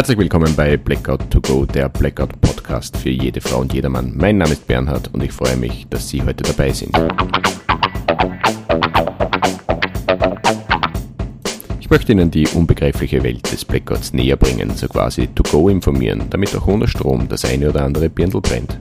Herzlich willkommen bei Blackout to Go, der Blackout Podcast für jede Frau und jedermann. Mein Name ist Bernhard und ich freue mich, dass Sie heute dabei sind. Ich möchte Ihnen die unbegreifliche Welt des Blackouts näher bringen, so quasi to go informieren, damit auch ohne Strom das eine oder andere Birndl brennt.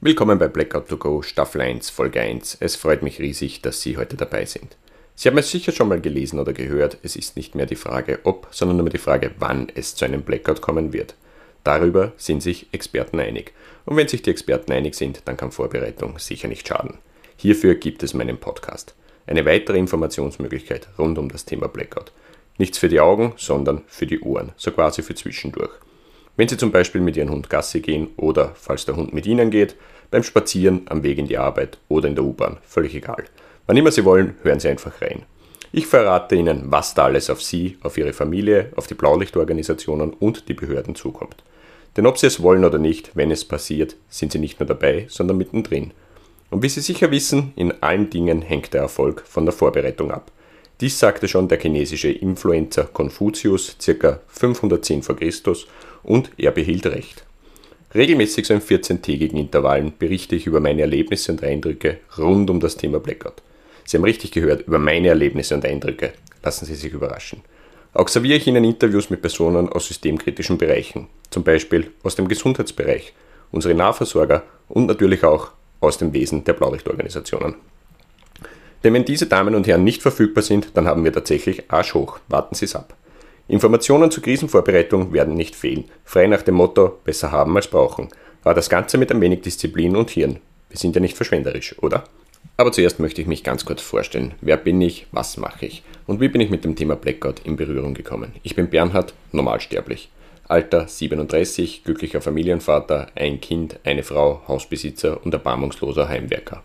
Willkommen bei Blackout to Go Staffel 1 Folge 1. Es freut mich riesig, dass Sie heute dabei sind. Sie haben es sicher schon mal gelesen oder gehört, es ist nicht mehr die Frage ob, sondern nur die Frage wann es zu einem Blackout kommen wird. Darüber sind sich Experten einig. Und wenn sich die Experten einig sind, dann kann Vorbereitung sicher nicht schaden. Hierfür gibt es meinen Podcast. Eine weitere Informationsmöglichkeit rund um das Thema Blackout. Nichts für die Augen, sondern für die Ohren, so quasi für zwischendurch. Wenn Sie zum Beispiel mit Ihrem Hund Gassi gehen oder, falls der Hund mit Ihnen geht, beim Spazieren, am Weg in die Arbeit oder in der U-Bahn, völlig egal. Wann immer Sie wollen, hören Sie einfach rein. Ich verrate Ihnen, was da alles auf Sie, auf Ihre Familie, auf die Blaulichtorganisationen und die Behörden zukommt. Denn ob Sie es wollen oder nicht, wenn es passiert, sind Sie nicht nur dabei, sondern mittendrin. Und wie Sie sicher wissen, in allen Dingen hängt der Erfolg von der Vorbereitung ab. Dies sagte schon der chinesische Influencer Konfuzius ca. 510 v. Chr. und er behielt recht. Regelmäßig so in 14-tägigen Intervallen berichte ich über meine Erlebnisse und Eindrücke rund um das Thema Blackout. Sie haben richtig gehört, über meine Erlebnisse und Eindrücke. Lassen Sie sich überraschen. Auch serviere ich Ihnen Interviews mit Personen aus systemkritischen Bereichen, zum Beispiel aus dem Gesundheitsbereich, unsere Nahversorger und natürlich auch aus dem Wesen der Blaulichtorganisationen. Denn wenn diese Damen und Herren nicht verfügbar sind, dann haben wir tatsächlich Arsch hoch. Warten Sie es ab. Informationen zur Krisenvorbereitung werden nicht fehlen, frei nach dem Motto besser haben als brauchen. Aber das Ganze mit ein wenig Disziplin und Hirn. Wir sind ja nicht verschwenderisch, oder? Aber zuerst möchte ich mich ganz kurz vorstellen. Wer bin ich? Was mache ich? Und wie bin ich mit dem Thema Blackout in Berührung gekommen? Ich bin Bernhard, normalsterblich. Alter 37, glücklicher Familienvater, ein Kind, eine Frau, Hausbesitzer und erbarmungsloser Heimwerker.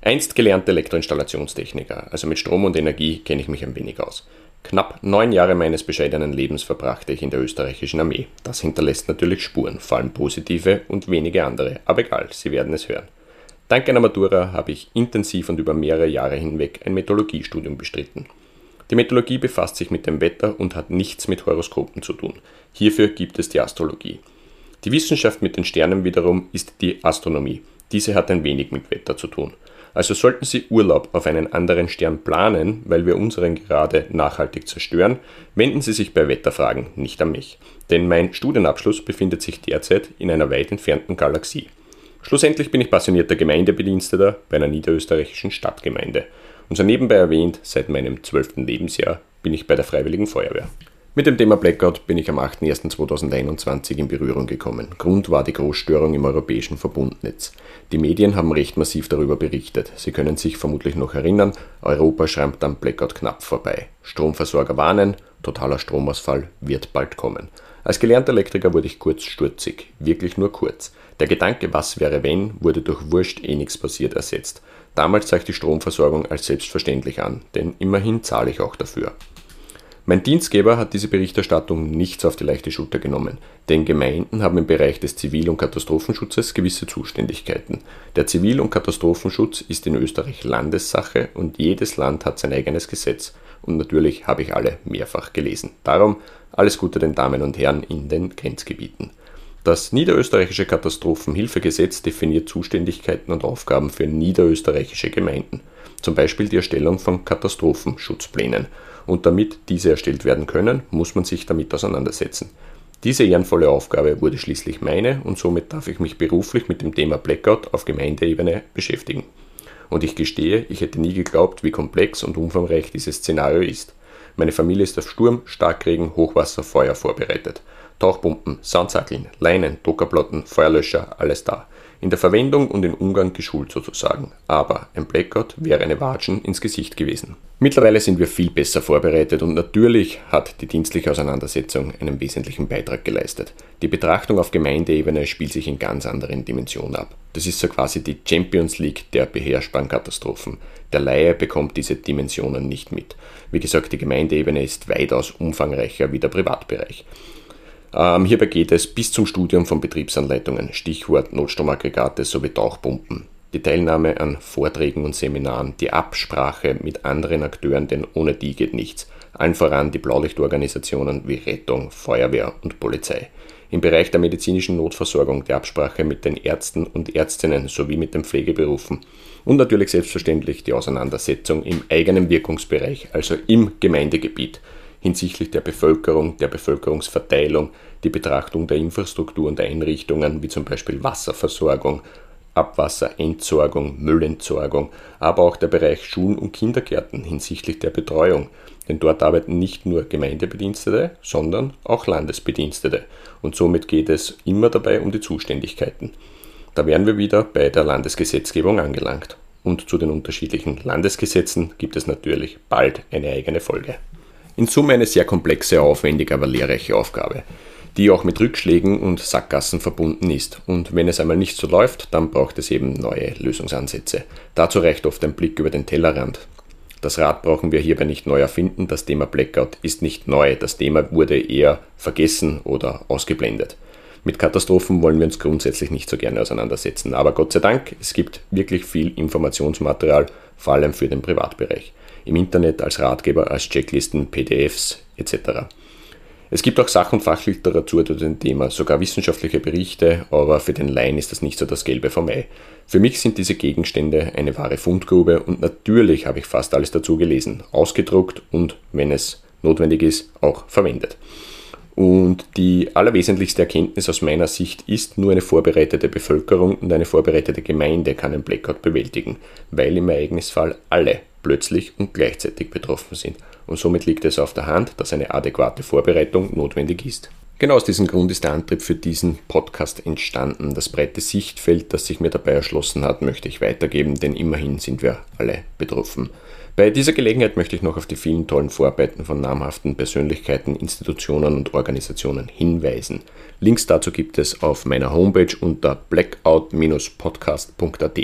Einst gelernter Elektroinstallationstechniker, also mit Strom und Energie kenne ich mich ein wenig aus. Knapp neun Jahre meines bescheidenen Lebens verbrachte ich in der österreichischen Armee. Das hinterlässt natürlich Spuren, vor allem positive und wenige andere, aber egal, Sie werden es hören. Dank einer Matura habe ich intensiv und über mehrere Jahre hinweg ein Meteorologiestudium bestritten. Die Meteorologie befasst sich mit dem Wetter und hat nichts mit Horoskopen zu tun. Hierfür gibt es die Astrologie. Die Wissenschaft mit den Sternen wiederum ist die Astronomie. Diese hat ein wenig mit Wetter zu tun. Also sollten Sie Urlaub auf einen anderen Stern planen, weil wir unseren gerade nachhaltig zerstören, wenden Sie sich bei Wetterfragen nicht an mich. Denn mein Studienabschluss befindet sich derzeit in einer weit entfernten Galaxie. Schlussendlich bin ich passionierter Gemeindebediensteter bei einer niederösterreichischen Stadtgemeinde. Und so nebenbei erwähnt, seit meinem zwölften Lebensjahr bin ich bei der Freiwilligen Feuerwehr. Mit dem Thema Blackout bin ich am 8.01.2021 in Berührung gekommen. Grund war die Großstörung im europäischen Verbundnetz. Die Medien haben recht massiv darüber berichtet. Sie können sich vermutlich noch erinnern, Europa schrammt am Blackout knapp vorbei. Stromversorger warnen, totaler Stromausfall wird bald kommen. Als gelernter Elektriker wurde ich kurz sturzig, wirklich nur kurz. Der Gedanke, was wäre wenn, wurde durch Wurscht eh nichts passiert ersetzt. Damals sah ich die Stromversorgung als selbstverständlich an, denn immerhin zahle ich auch dafür. Mein Dienstgeber hat diese Berichterstattung nichts auf die leichte Schulter genommen, denn Gemeinden haben im Bereich des Zivil- und Katastrophenschutzes gewisse Zuständigkeiten. Der Zivil- und Katastrophenschutz ist in Österreich Landessache und jedes Land hat sein eigenes Gesetz. Und natürlich habe ich alle mehrfach gelesen. Darum alles Gute den Damen und Herren in den Grenzgebieten. Das niederösterreichische Katastrophenhilfegesetz definiert Zuständigkeiten und Aufgaben für niederösterreichische Gemeinden, zum Beispiel die Erstellung von Katastrophenschutzplänen. Und damit diese erstellt werden können, muss man sich damit auseinandersetzen. Diese ehrenvolle Aufgabe wurde schließlich meine und somit darf ich mich beruflich mit dem Thema Blackout auf Gemeindeebene beschäftigen. Und ich gestehe, ich hätte nie geglaubt, wie komplex und umfangreich dieses Szenario ist. Meine Familie ist auf Sturm, Starkregen, Hochwasser, Feuer vorbereitet. Tauchpumpen, Sandsackeln, Leinen, Dockerplatten, Feuerlöscher, alles da. In der Verwendung und im Umgang geschult sozusagen. Aber ein Blackout wäre eine Watschen ins Gesicht gewesen. Mittlerweile sind wir viel besser vorbereitet und natürlich hat die dienstliche Auseinandersetzung einen wesentlichen Beitrag geleistet. Die Betrachtung auf Gemeindeebene spielt sich in ganz anderen Dimensionen ab. Das ist so quasi die Champions League der beherrschbaren Katastrophen. Der Laie bekommt diese Dimensionen nicht mit. Wie gesagt, die Gemeindeebene ist weitaus umfangreicher wie der Privatbereich. Ähm, hierbei geht es bis zum Studium von Betriebsanleitungen, Stichwort Notstromaggregate sowie Tauchpumpen. die Teilnahme an Vorträgen und Seminaren, die Absprache mit anderen Akteuren, denn ohne die geht nichts. Allen voran die Blaulichtorganisationen wie Rettung, Feuerwehr und Polizei. Im Bereich der medizinischen Notversorgung die Absprache mit den Ärzten und Ärztinnen sowie mit den Pflegeberufen. Und natürlich selbstverständlich die Auseinandersetzung im eigenen Wirkungsbereich, also im Gemeindegebiet hinsichtlich der Bevölkerung, der Bevölkerungsverteilung, die Betrachtung der Infrastruktur und Einrichtungen wie zum Beispiel Wasserversorgung, Abwasserentsorgung, Müllentsorgung, aber auch der Bereich Schulen und Kindergärten hinsichtlich der Betreuung. Denn dort arbeiten nicht nur Gemeindebedienstete, sondern auch Landesbedienstete. Und somit geht es immer dabei um die Zuständigkeiten. Da wären wir wieder bei der Landesgesetzgebung angelangt. Und zu den unterschiedlichen Landesgesetzen gibt es natürlich bald eine eigene Folge. In Summe eine sehr komplexe, aufwendige, aber lehrreiche Aufgabe die auch mit Rückschlägen und Sackgassen verbunden ist. Und wenn es einmal nicht so läuft, dann braucht es eben neue Lösungsansätze. Dazu reicht oft ein Blick über den Tellerrand. Das Rad brauchen wir hierbei nicht neu erfinden, das Thema Blackout ist nicht neu, das Thema wurde eher vergessen oder ausgeblendet. Mit Katastrophen wollen wir uns grundsätzlich nicht so gerne auseinandersetzen, aber Gott sei Dank, es gibt wirklich viel Informationsmaterial, vor allem für den Privatbereich. Im Internet als Ratgeber, als Checklisten, PDFs etc. Es gibt auch Sach- und Fachliteratur zu dem Thema, sogar wissenschaftliche Berichte, aber für den Laien ist das nicht so das Gelbe vom Ei. Für mich sind diese Gegenstände eine wahre Fundgrube und natürlich habe ich fast alles dazu gelesen, ausgedruckt und, wenn es notwendig ist, auch verwendet. Und die allerwesentlichste Erkenntnis aus meiner Sicht ist, nur eine vorbereitete Bevölkerung und eine vorbereitete Gemeinde kann ein Blackout bewältigen, weil im Ereignisfall alle plötzlich und gleichzeitig betroffen sind. Und somit liegt es auf der Hand, dass eine adäquate Vorbereitung notwendig ist. Genau aus diesem Grund ist der Antrieb für diesen Podcast entstanden. Das breite Sichtfeld, das sich mir dabei erschlossen hat, möchte ich weitergeben, denn immerhin sind wir alle betroffen. Bei dieser Gelegenheit möchte ich noch auf die vielen tollen Vorarbeiten von namhaften Persönlichkeiten, Institutionen und Organisationen hinweisen. Links dazu gibt es auf meiner Homepage unter blackout-podcast.at.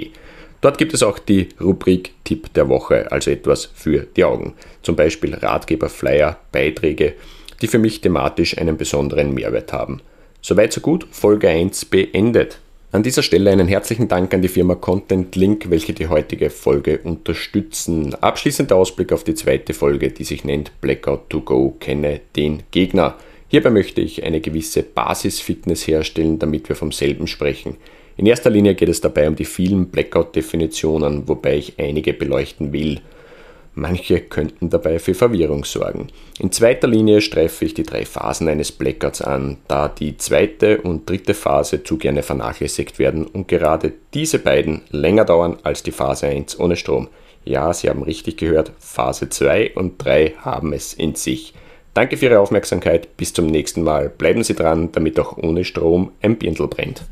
Dort gibt es auch die Rubrik Tipp der Woche, also etwas für die Augen. Zum Beispiel Ratgeber, Flyer, Beiträge, die für mich thematisch einen besonderen Mehrwert haben. Soweit so gut, Folge 1 beendet. An dieser Stelle einen herzlichen Dank an die Firma Content Link, welche die heutige Folge unterstützen. Abschließender Ausblick auf die zweite Folge, die sich nennt Blackout to Go, kenne den Gegner. Hierbei möchte ich eine gewisse Basisfitness herstellen, damit wir vom selben sprechen. In erster Linie geht es dabei um die vielen Blackout-Definitionen, wobei ich einige beleuchten will. Manche könnten dabei für Verwirrung sorgen. In zweiter Linie streife ich die drei Phasen eines Blackouts an, da die zweite und dritte Phase zu gerne vernachlässigt werden und gerade diese beiden länger dauern als die Phase 1 ohne Strom. Ja, Sie haben richtig gehört, Phase 2 und 3 haben es in sich. Danke für Ihre Aufmerksamkeit, bis zum nächsten Mal. Bleiben Sie dran, damit auch ohne Strom ein Birndl brennt.